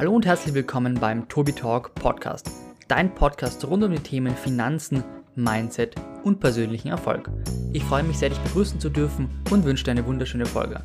Hallo und herzlich willkommen beim Tobi Talk Podcast, dein Podcast rund um die Themen Finanzen, Mindset und persönlichen Erfolg. Ich freue mich sehr, dich begrüßen zu dürfen und wünsche dir eine wunderschöne Folge.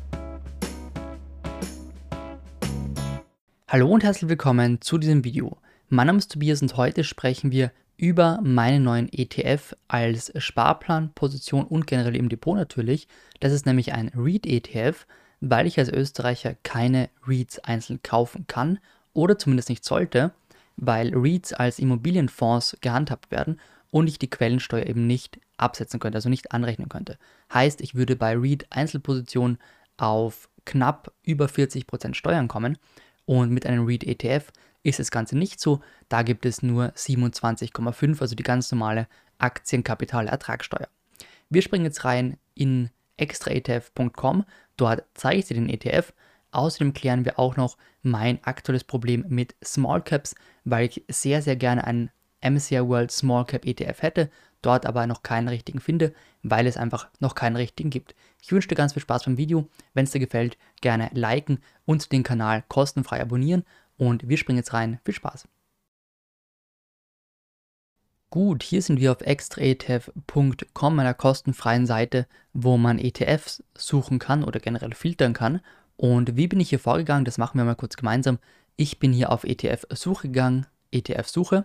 Hallo und herzlich willkommen zu diesem Video. Mein Name ist Tobias und heute sprechen wir über meinen neuen ETF als Sparplanposition und generell im Depot natürlich. Das ist nämlich ein REIT-ETF, weil ich als Österreicher keine REITs einzeln kaufen kann oder zumindest nicht sollte, weil REITs als Immobilienfonds gehandhabt werden und ich die Quellensteuer eben nicht absetzen könnte, also nicht anrechnen könnte. Heißt, ich würde bei REIT Einzelpositionen auf knapp über 40% Steuern kommen und mit einem REIT ETF ist das Ganze nicht so. Da gibt es nur 27,5, also die ganz normale Aktienkapitalertragssteuer. Wir springen jetzt rein in extraetf.com. Dort zeige ich dir den ETF Außerdem klären wir auch noch mein aktuelles Problem mit Small Caps, weil ich sehr, sehr gerne einen MSCI World Small Cap ETF hätte, dort aber noch keinen richtigen finde, weil es einfach noch keinen richtigen gibt. Ich wünsche dir ganz viel Spaß beim Video. Wenn es dir gefällt, gerne liken und den Kanal kostenfrei abonnieren. Und wir springen jetzt rein. Viel Spaß! Gut, hier sind wir auf extraetf.com, einer kostenfreien Seite, wo man ETFs suchen kann oder generell filtern kann. Und wie bin ich hier vorgegangen? Das machen wir mal kurz gemeinsam. Ich bin hier auf ETF-Suche gegangen, ETF-Suche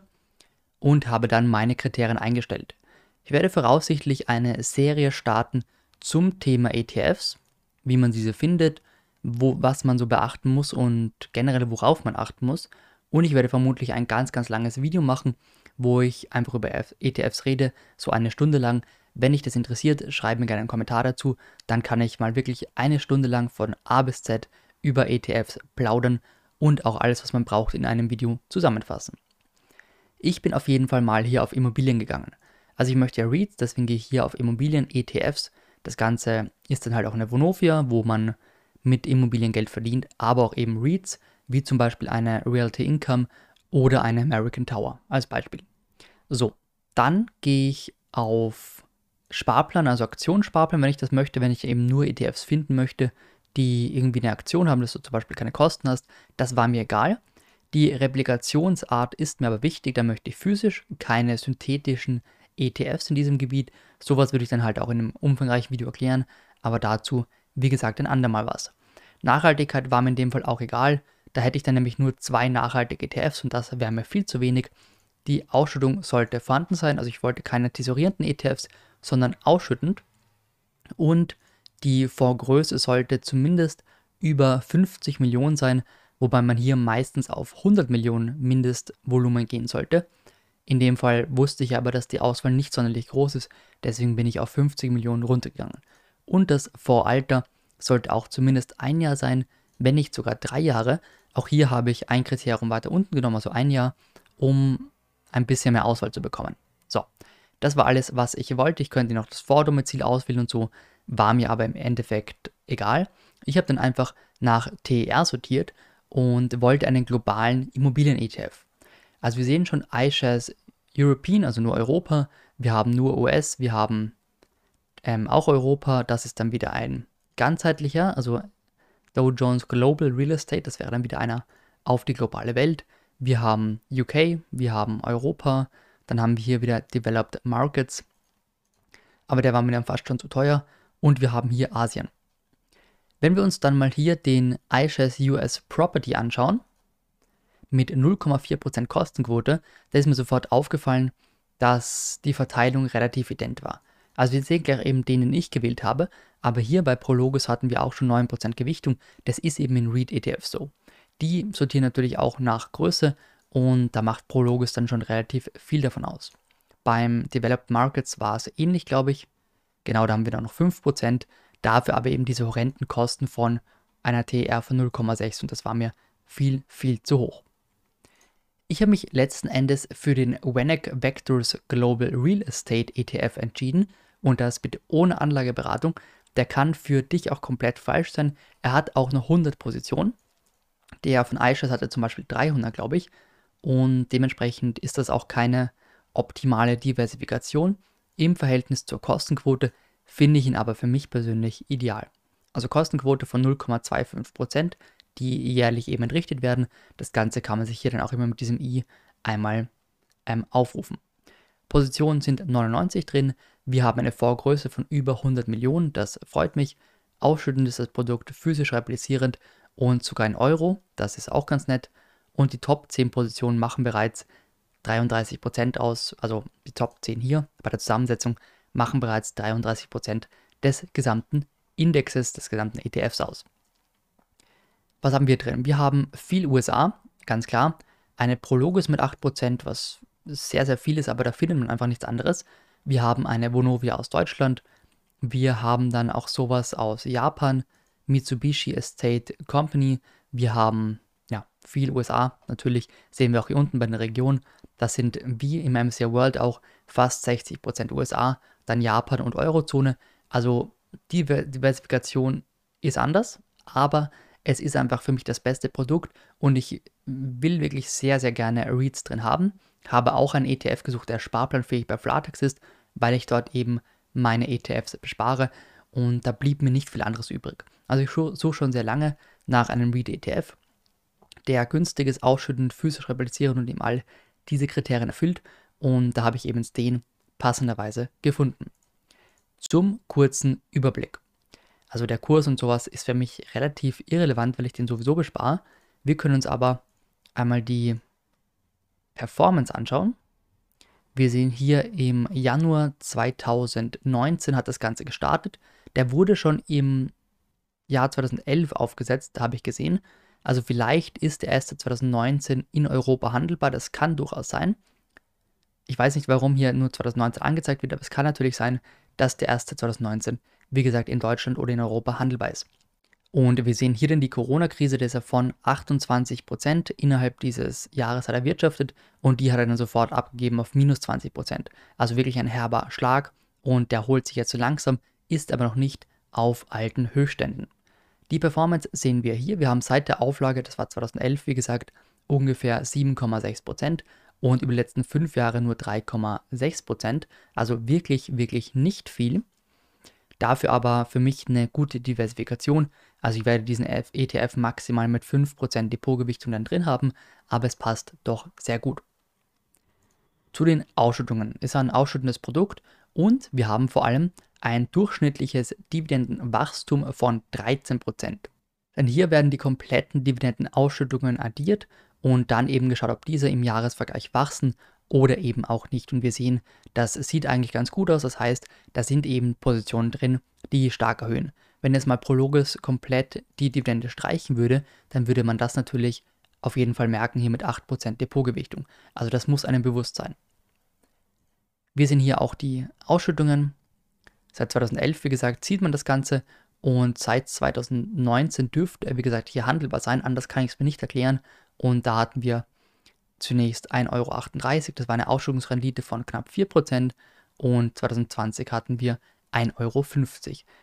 und habe dann meine Kriterien eingestellt. Ich werde voraussichtlich eine Serie starten zum Thema ETFs, wie man diese findet, wo, was man so beachten muss und generell worauf man achten muss. Und ich werde vermutlich ein ganz, ganz langes Video machen, wo ich einfach über ETFs rede, so eine Stunde lang, wenn dich das interessiert, schreib mir gerne einen Kommentar dazu. Dann kann ich mal wirklich eine Stunde lang von A bis Z über ETFs plaudern und auch alles, was man braucht, in einem Video zusammenfassen. Ich bin auf jeden Fall mal hier auf Immobilien gegangen. Also ich möchte ja REITs, deswegen gehe ich hier auf Immobilien, ETFs. Das Ganze ist dann halt auch eine Vonovia, wo man mit Immobilien Geld verdient, aber auch eben REITs, wie zum Beispiel eine Realty Income oder eine American Tower als Beispiel. So, dann gehe ich auf Sparplan, also Aktionssparplan, wenn ich das möchte, wenn ich eben nur ETFs finden möchte, die irgendwie eine Aktion haben, dass du zum Beispiel keine Kosten hast, das war mir egal. Die Replikationsart ist mir aber wichtig, da möchte ich physisch keine synthetischen ETFs in diesem Gebiet. Sowas würde ich dann halt auch in einem umfangreichen Video erklären, aber dazu, wie gesagt, ein andermal was. Nachhaltigkeit war mir in dem Fall auch egal, da hätte ich dann nämlich nur zwei nachhaltige ETFs und das wäre mir viel zu wenig. Die Ausschüttung sollte vorhanden sein, also ich wollte keine tesorierenden ETFs, sondern ausschüttend. Und die Vorgröße sollte zumindest über 50 Millionen sein, wobei man hier meistens auf 100 Millionen Mindestvolumen gehen sollte. In dem Fall wusste ich aber, dass die Auswahl nicht sonderlich groß ist, deswegen bin ich auf 50 Millionen runtergegangen. Und das Voralter sollte auch zumindest ein Jahr sein, wenn nicht sogar drei Jahre. Auch hier habe ich ein Kriterium weiter unten genommen, also ein Jahr, um ein bisschen mehr Auswahl zu bekommen. So, das war alles, was ich wollte. Ich könnte noch das Vordomizil auswählen und so, war mir aber im Endeffekt egal. Ich habe dann einfach nach TER sortiert und wollte einen globalen Immobilien-ETF. Also wir sehen schon iShares European, also nur Europa. Wir haben nur US, wir haben ähm, auch Europa. Das ist dann wieder ein ganzheitlicher, also Dow Jones Global Real Estate, das wäre dann wieder einer auf die globale Welt. Wir haben UK, wir haben Europa, dann haben wir hier wieder Developed Markets, aber der war mir dann fast schon zu teuer. Und wir haben hier Asien. Wenn wir uns dann mal hier den iShares US Property anschauen, mit 0,4% Kostenquote, da ist mir sofort aufgefallen, dass die Verteilung relativ ident war. Also wir sehen gleich eben den, den ich gewählt habe, aber hier bei Prologos hatten wir auch schon 9% Gewichtung. Das ist eben in REIT ETF so. Die sortieren natürlich auch nach Größe und da macht Prologis dann schon relativ viel davon aus. Beim Developed Markets war es ähnlich, glaube ich. Genau, da haben wir dann noch 5%, dafür aber eben diese horrenden Kosten von einer TR von 0,6 und das war mir viel, viel zu hoch. Ich habe mich letzten Endes für den WENEC Vectors Global Real Estate ETF entschieden und das bitte ohne Anlageberatung. Der kann für dich auch komplett falsch sein. Er hat auch noch 100 Positionen. Der von iShares hatte zum Beispiel 300, glaube ich und dementsprechend ist das auch keine optimale Diversifikation. Im Verhältnis zur Kostenquote finde ich ihn aber für mich persönlich ideal. Also Kostenquote von 0,25%, die jährlich eben entrichtet werden. Das Ganze kann man sich hier dann auch immer mit diesem i einmal ähm, aufrufen. Positionen sind 99 drin. Wir haben eine Vorgröße von über 100 Millionen. Das freut mich. Ausschüttend ist das Produkt physisch replizierend und sogar in Euro. Das ist auch ganz nett. Und die Top 10 Positionen machen bereits 33% aus. Also die Top 10 hier bei der Zusammensetzung machen bereits 33% des gesamten Indexes, des gesamten ETFs aus. Was haben wir drin? Wir haben viel USA, ganz klar. Eine Prologis mit 8%, was sehr, sehr viel ist, aber da findet man einfach nichts anderes. Wir haben eine Vonovia aus Deutschland. Wir haben dann auch sowas aus Japan, Mitsubishi Estate Company. Wir haben viel USA. Natürlich sehen wir auch hier unten bei den Regionen. Das sind wie im MSCI World auch fast 60% USA, dann Japan und Eurozone. Also die Diversifikation ist anders, aber es ist einfach für mich das beste Produkt und ich will wirklich sehr, sehr gerne REITs drin haben. Habe auch einen ETF gesucht, der sparplanfähig bei Flatex ist, weil ich dort eben meine ETFs bespare und da blieb mir nicht viel anderes übrig. Also ich suche schon sehr lange nach einem REIT-ETF, der günstiges, ausschüttend, physisch replizieren und eben all diese Kriterien erfüllt und da habe ich eben den passenderweise gefunden. Zum kurzen Überblick. Also der Kurs und sowas ist für mich relativ irrelevant, weil ich den sowieso bespare. Wir können uns aber einmal die Performance anschauen. Wir sehen hier im Januar 2019 hat das Ganze gestartet. Der wurde schon im Jahr 2011 aufgesetzt, habe ich gesehen. Also vielleicht ist der erste 2019 in Europa handelbar, das kann durchaus sein. Ich weiß nicht, warum hier nur 2019 angezeigt wird, aber es kann natürlich sein, dass der erste 2019 wie gesagt, in Deutschland oder in Europa handelbar ist. Und wir sehen hier dann die Corona-Krise, dass er von 28 Prozent innerhalb dieses Jahres hat erwirtschaftet und die hat er dann sofort abgegeben auf minus 20%. Prozent. Also wirklich ein herber Schlag und der holt sich jetzt so langsam, ist aber noch nicht auf alten Höchstständen. Die Performance sehen wir hier. Wir haben seit der Auflage, das war 2011, wie gesagt, ungefähr 7,6 Prozent und über die letzten fünf Jahre nur 3,6%. Prozent. Also wirklich, wirklich nicht viel. Dafür aber für mich eine gute Diversifikation. Also ich werde diesen ETF maximal mit 5% Depotgewichtung dann drin haben, aber es passt doch sehr gut. Zu den Ausschüttungen. Ist ein ausschüttendes Produkt und wir haben vor allem ein durchschnittliches Dividendenwachstum von 13%. Denn hier werden die kompletten Dividendenausschüttungen addiert und dann eben geschaut, ob diese im Jahresvergleich wachsen oder eben auch nicht. Und wir sehen, das sieht eigentlich ganz gut aus. Das heißt, da sind eben Positionen drin, die stark erhöhen. Wenn jetzt mal Prologis komplett die Dividende streichen würde, dann würde man das natürlich auf jeden Fall merken hier mit 8% Depotgewichtung. Also das muss einem bewusst sein. Wir sehen hier auch die Ausschüttungen. Seit 2011, wie gesagt, sieht man das Ganze und seit 2019 dürfte er, wie gesagt, hier handelbar sein. Anders kann ich es mir nicht erklären. Und da hatten wir zunächst 1,38 Euro, das war eine Ausschüttungsrendite von knapp 4% und 2020 hatten wir 1,50 Euro.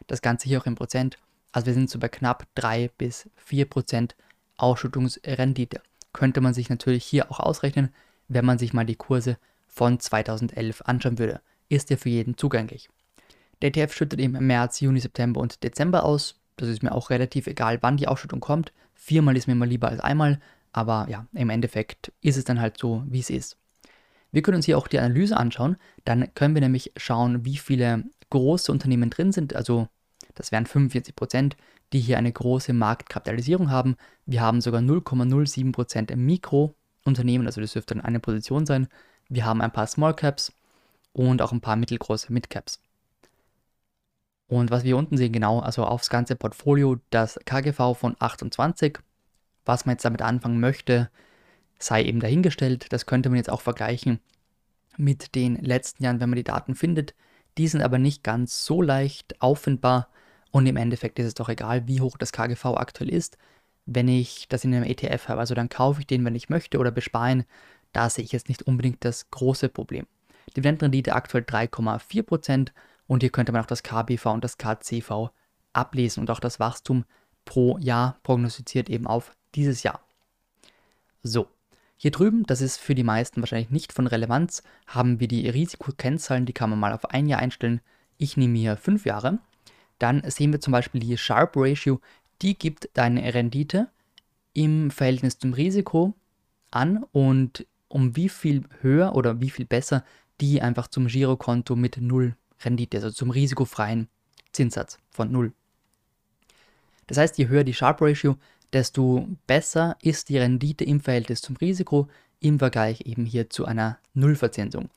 Das Ganze hier auch in Prozent. Also wir sind so bei knapp 3 bis 4% Ausschüttungsrendite. Könnte man sich natürlich hier auch ausrechnen, wenn man sich mal die Kurse von 2011 anschauen würde. Ist ja für jeden zugänglich. Der ETF schüttet im März, Juni, September und Dezember aus. Das ist mir auch relativ egal, wann die Ausschüttung kommt. Viermal ist mir mal lieber als einmal. Aber ja, im Endeffekt ist es dann halt so, wie es ist. Wir können uns hier auch die Analyse anschauen. Dann können wir nämlich schauen, wie viele große Unternehmen drin sind. Also das wären 45 Prozent, die hier eine große Marktkapitalisierung haben. Wir haben sogar 0,07 Prozent Mikrounternehmen, also das dürfte dann eine Position sein. Wir haben ein paar Small Caps und auch ein paar mittelgroße Mid Caps. Und was wir unten sehen, genau, also aufs ganze Portfolio das KGV von 28 was man jetzt damit anfangen möchte, sei eben dahingestellt. Das könnte man jetzt auch vergleichen mit den letzten Jahren, wenn man die Daten findet. Die sind aber nicht ganz so leicht auffindbar und im Endeffekt ist es doch egal, wie hoch das KGV aktuell ist. Wenn ich das in einem ETF habe, also dann kaufe ich den, wenn ich möchte oder besparen, da sehe ich jetzt nicht unbedingt das große Problem. Dividendenrendite aktuell 3,4% und hier könnte man auch das KBV und das KCV ablesen und auch das Wachstum pro Jahr prognostiziert eben auf dieses Jahr. So, hier drüben, das ist für die meisten wahrscheinlich nicht von Relevanz, haben wir die Risikokennzahlen, die kann man mal auf ein Jahr einstellen. Ich nehme hier fünf Jahre. Dann sehen wir zum Beispiel die Sharp Ratio, die gibt deine Rendite im Verhältnis zum Risiko an und um wie viel höher oder wie viel besser die einfach zum Girokonto mit null Rendite, also zum risikofreien Zinssatz von null. Das heißt, je höher die Sharp Ratio, desto besser ist die Rendite im Verhältnis zum Risiko im Vergleich eben hier zu einer Nullverzinsung.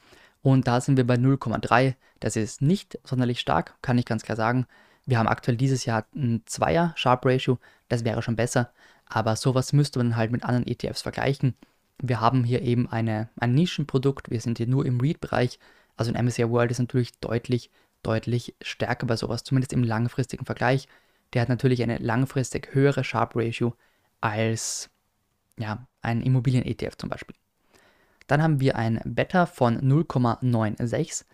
Und da sind wir bei 0,3. Das ist nicht sonderlich stark, kann ich ganz klar sagen. Wir haben aktuell dieses Jahr ein Zweier Sharp Ratio, das wäre schon besser. Aber sowas müsste man halt mit anderen ETFs vergleichen. Wir haben hier eben eine, ein Nischenprodukt, wir sind hier nur im Read-Bereich. Also ein MSCI World ist natürlich deutlich, deutlich stärker bei sowas, zumindest im langfristigen Vergleich. Der hat natürlich eine langfristig höhere Sharp Ratio als ja, ein Immobilien-ETF zum Beispiel. Dann haben wir ein Beta von 0,96.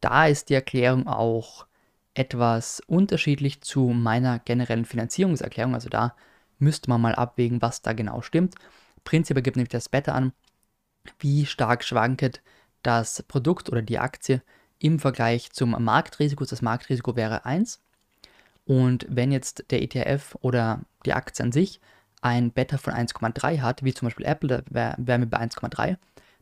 Da ist die Erklärung auch etwas unterschiedlich zu meiner generellen Finanzierungserklärung. Also da müsste man mal abwägen, was da genau stimmt. Prinzipiell gibt nämlich das Beta an, wie stark schwanket das Produkt oder die Aktie im Vergleich zum Marktrisiko. Das Marktrisiko wäre 1. Und wenn jetzt der ETF oder die Aktie an sich ein Beta von 1,3 hat, wie zum Beispiel Apple, da wären wir bei 1,3,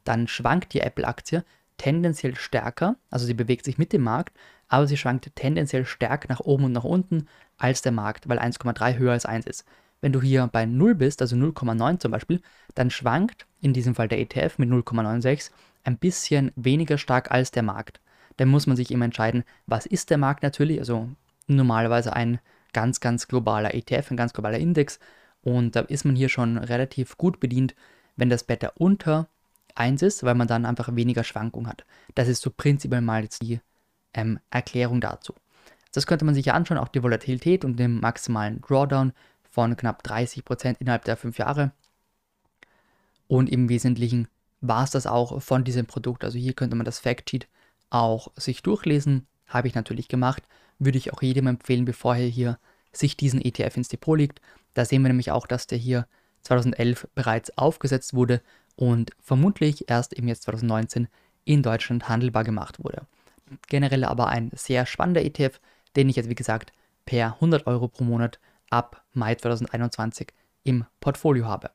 dann schwankt die Apple-Aktie tendenziell stärker, also sie bewegt sich mit dem Markt, aber sie schwankt tendenziell stärker nach oben und nach unten als der Markt, weil 1,3 höher als 1 ist. Wenn du hier bei 0 bist, also 0,9 zum Beispiel, dann schwankt in diesem Fall der ETF mit 0,96 ein bisschen weniger stark als der Markt. Dann muss man sich immer entscheiden, was ist der Markt natürlich, also normalerweise ein ganz, ganz globaler ETF, ein ganz globaler Index. Und da ist man hier schon relativ gut bedient, wenn das Beta unter 1 ist, weil man dann einfach weniger Schwankung hat. Das ist so prinzipiell mal jetzt die ähm, Erklärung dazu. Das könnte man sich ja anschauen, auch die Volatilität und den maximalen Drawdown von knapp 30% innerhalb der 5 Jahre. Und im Wesentlichen war es das auch von diesem Produkt. Also hier könnte man das Factsheet auch sich durchlesen. Habe ich natürlich gemacht würde ich auch jedem empfehlen, bevor er hier sich diesen ETF ins Depot legt. Da sehen wir nämlich auch, dass der hier 2011 bereits aufgesetzt wurde und vermutlich erst im Jahr 2019 in Deutschland handelbar gemacht wurde. Generell aber ein sehr spannender ETF, den ich jetzt wie gesagt per 100 Euro pro Monat ab Mai 2021 im Portfolio habe.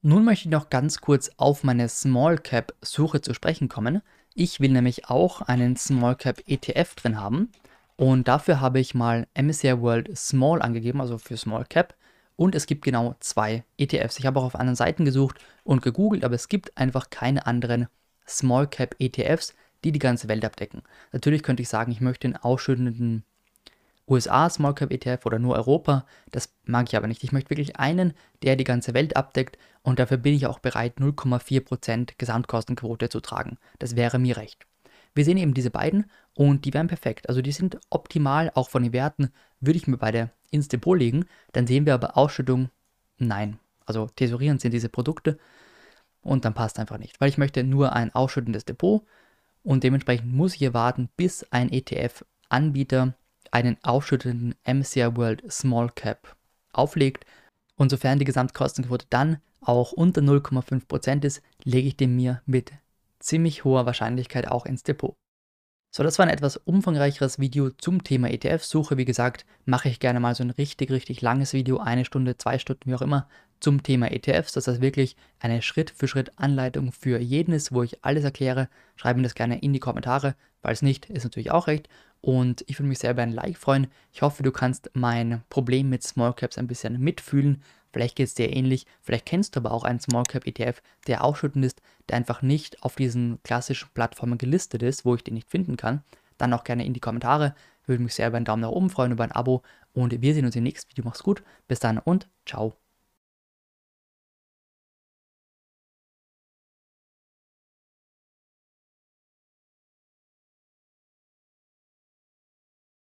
Nun möchte ich noch ganz kurz auf meine Small Cap Suche zu sprechen kommen. Ich will nämlich auch einen Small Cap ETF drin haben und dafür habe ich mal MSCI World Small angegeben, also für Small Cap. Und es gibt genau zwei ETFs. Ich habe auch auf anderen Seiten gesucht und gegoogelt, aber es gibt einfach keine anderen Small Cap ETFs, die die ganze Welt abdecken. Natürlich könnte ich sagen, ich möchte einen ausschüttenden USA Small Cap ETF oder nur Europa. Das mag ich aber nicht. Ich möchte wirklich einen, der die ganze Welt abdeckt und dafür bin ich auch bereit, 0,4% Gesamtkostenquote zu tragen. Das wäre mir recht. Wir sehen eben diese beiden und die wären perfekt. Also die sind optimal, auch von den Werten würde ich mir beide ins Depot legen. Dann sehen wir aber Ausschüttung, nein. Also tesorierend sind diese Produkte und dann passt einfach nicht, weil ich möchte nur ein ausschüttendes Depot und dementsprechend muss ich hier warten, bis ein ETF-Anbieter einen ausschüttenden MCI World Small Cap auflegt und sofern die Gesamtkostenquote dann auch unter 0,5% ist, lege ich den mir mit ziemlich hoher Wahrscheinlichkeit auch ins Depot. So, das war ein etwas umfangreicheres Video zum Thema ETF-Suche. Wie gesagt, mache ich gerne mal so ein richtig, richtig langes Video, eine Stunde, zwei Stunden, wie auch immer, zum Thema ETFs, dass das wirklich eine Schritt-für-Schritt-Anleitung für jeden ist, wo ich alles erkläre. Schreibe mir das gerne in die Kommentare, es nicht ist natürlich auch recht. Und ich würde mich sehr über ein Like freuen. Ich hoffe, du kannst mein Problem mit Small Caps ein bisschen mitfühlen Vielleicht geht es dir ähnlich, vielleicht kennst du aber auch einen Small Cap ETF, der ausschüttend ist, der einfach nicht auf diesen klassischen Plattformen gelistet ist, wo ich den nicht finden kann. Dann auch gerne in die Kommentare. Würde mich sehr über einen Daumen nach oben freuen, über ein Abo und wir sehen uns im nächsten Video. Mach's gut, bis dann und ciao.